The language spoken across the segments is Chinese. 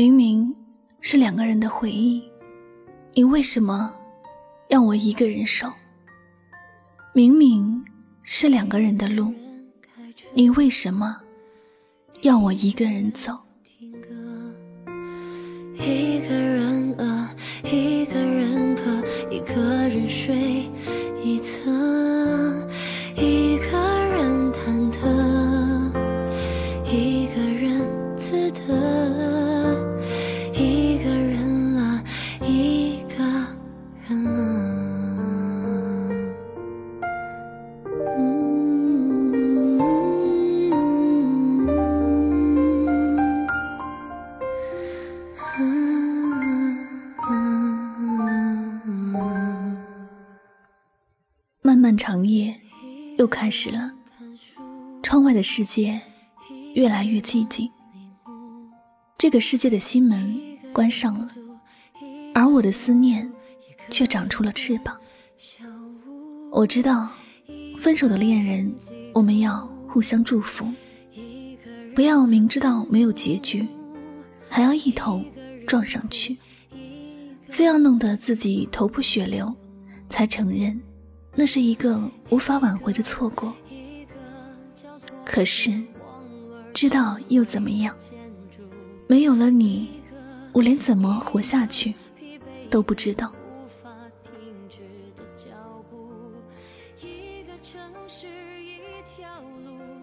明明是两个人的回忆，你为什么要我一个人守？明明是两个人的路，你为什么要我一个人走？漫长夜又开始了，窗外的世界越来越寂静，这个世界的心门关上了，而我的思念却长出了翅膀。我知道，分手的恋人，我们要互相祝福，不要明知道没有结局，还要一头撞上去，非要弄得自己头破血流，才承认。那是一个无法挽回的错过。可是，知道又怎么样？没有了你，我连怎么活下去都不知道。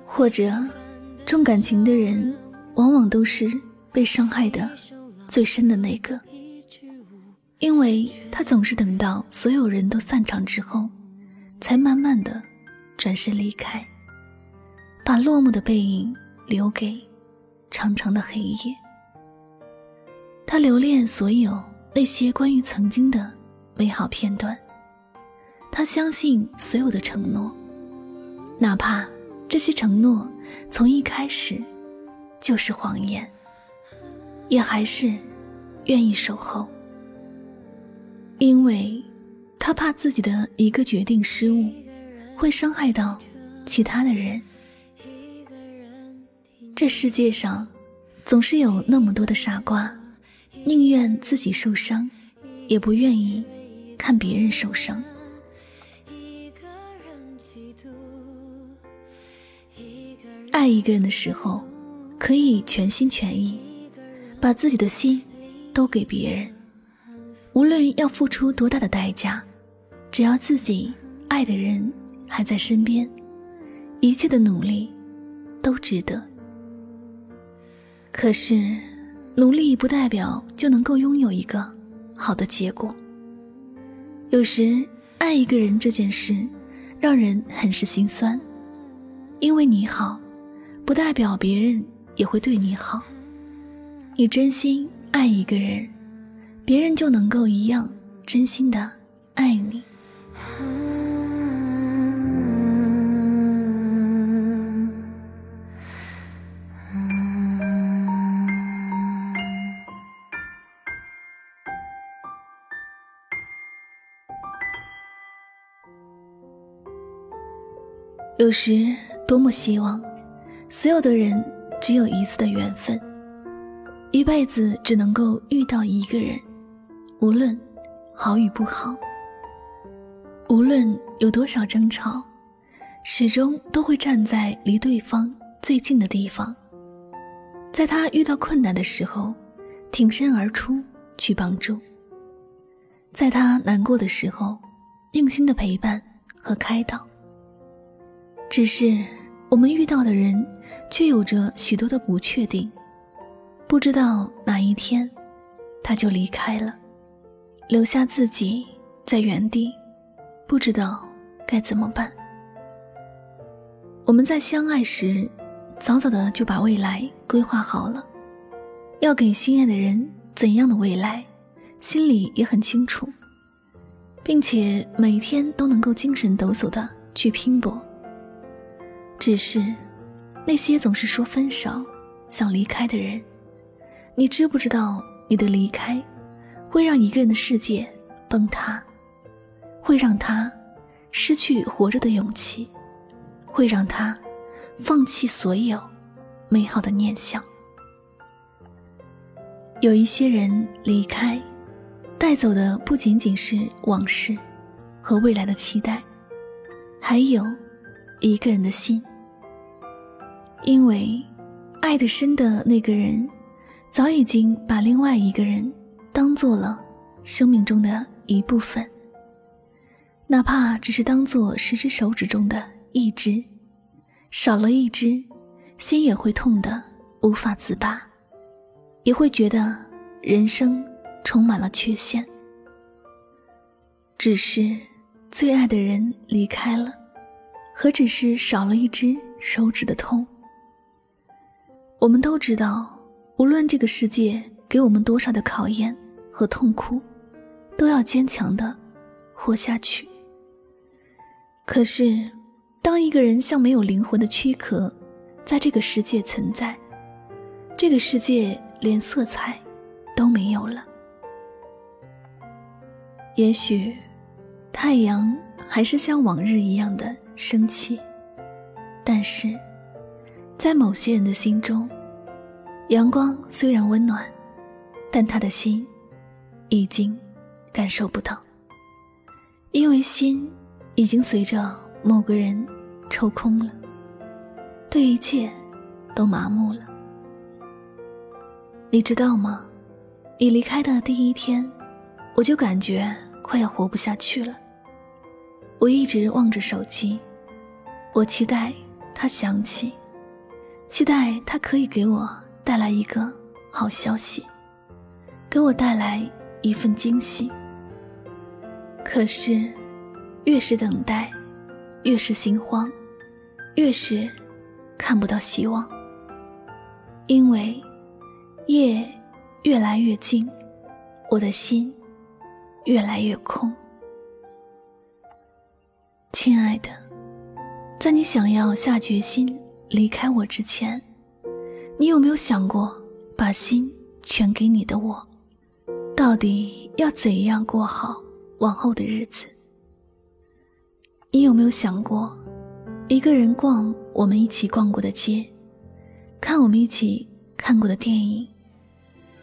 或者，重感情的人，往往都是被伤害的最深的那个，因为他总是等到所有人都散场之后。才慢慢的转身离开，把落寞的背影留给长长的黑夜。他留恋所有那些关于曾经的美好片段，他相信所有的承诺，哪怕这些承诺从一开始就是谎言，也还是愿意守候，因为。他怕自己的一个决定失误，会伤害到其他的人。这世界上，总是有那么多的傻瓜，宁愿自己受伤，也不愿意看别人受伤。爱一个人的时候，可以全心全意，把自己的心都给别人，无论要付出多大的代价。只要自己爱的人还在身边，一切的努力都值得。可是，努力不代表就能够拥有一个好的结果。有时，爱一个人这件事，让人很是心酸，因为你好，不代表别人也会对你好。你真心爱一个人，别人就能够一样真心的爱你。有时，多么希望，所有的人只有一次的缘分，一辈子只能够遇到一个人，无论好与不好。无论有多少争吵，始终都会站在离对方最近的地方，在他遇到困难的时候，挺身而出去帮助；在他难过的时候，用心的陪伴和开导；只是我们遇到的人，却有着许多的不确定，不知道哪一天，他就离开了，留下自己在原地，不知道该怎么办。我们在相爱时，早早的就把未来规划好了，要给心爱的人怎样的未来，心里也很清楚，并且每天都能够精神抖擞的去拼搏。只是，那些总是说分手、想离开的人，你知不知道，你的离开，会让一个人的世界崩塌，会让他失去活着的勇气。会让他放弃所有美好的念想。有一些人离开，带走的不仅仅是往事和未来的期待，还有一个人的心。因为爱得深的那个人，早已经把另外一个人当做了生命中的一部分，哪怕只是当做十只手指中的。一只少了一只，心也会痛得无法自拔，也会觉得人生充满了缺陷。只是最爱的人离开了，何止是少了一只手指的痛？我们都知道，无论这个世界给我们多少的考验和痛苦，都要坚强的活下去。可是。当一个人像没有灵魂的躯壳，在这个世界存在，这个世界连色彩都没有了。也许，太阳还是像往日一样的升起，但是，在某些人的心中，阳光虽然温暖，但他的心已经感受不到，因为心已经随着某个人。抽空了，对一切都麻木了。你知道吗？你离开的第一天，我就感觉快要活不下去了。我一直望着手机，我期待他响起，期待他可以给我带来一个好消息，给我带来一份惊喜。可是，越是等待，越是心慌。越是看不到希望，因为夜越来越近，我的心越来越空。亲爱的，在你想要下决心离开我之前，你有没有想过，把心全给你的我，到底要怎样过好往后的日子？你有没有想过？一个人逛我们一起逛过的街，看我们一起看过的电影，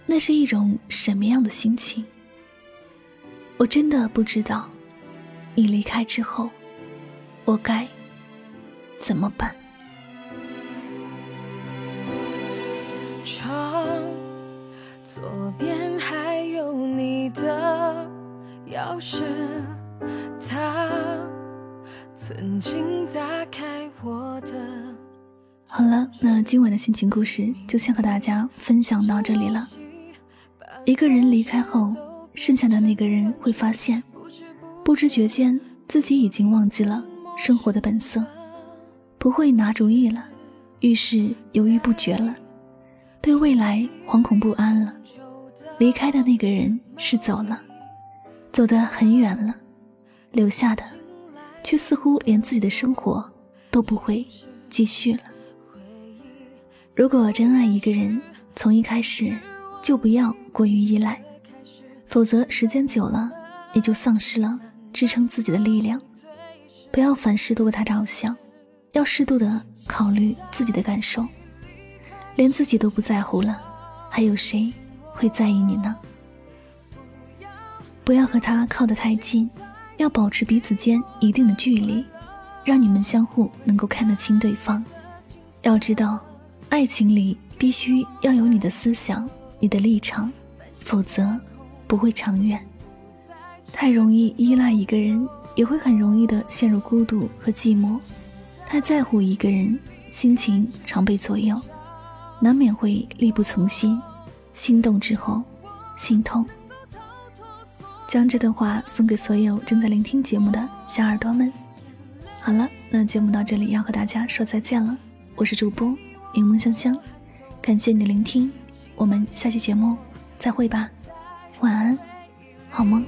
那是一种什么样的心情？我真的不知道，你离开之后，我该怎么办？窗左边还有你的钥匙，曾经打开我的。好了，那今晚的心情故事就先和大家分享到这里了。一个人离开后，剩下的那个人会发现，不知觉间自己已经忘记了生活的本色，不会拿主意了，遇事犹豫不决了，对未来惶恐不安了。离开的那个人是走了，走得很远了，留下的。却似乎连自己的生活都不会继续了。如果真爱一个人，从一开始就不要过于依赖，否则时间久了，也就丧失了支撑自己的力量。不要凡事都为他着想，要适度的考虑自己的感受。连自己都不在乎了，还有谁会在意你呢？不要和他靠得太近。要保持彼此间一定的距离，让你们相互能够看得清对方。要知道，爱情里必须要有你的思想、你的立场，否则不会长远。太容易依赖一个人，也会很容易的陷入孤独和寂寞。太在乎一个人，心情常被左右，难免会力不从心，心动之后心痛。将这段话送给所有正在聆听节目的小耳朵们。好了，那节目到这里要和大家说再见了。我是主播柠檬香香，感谢你的聆听。我们下期节目再会吧。晚安，好梦。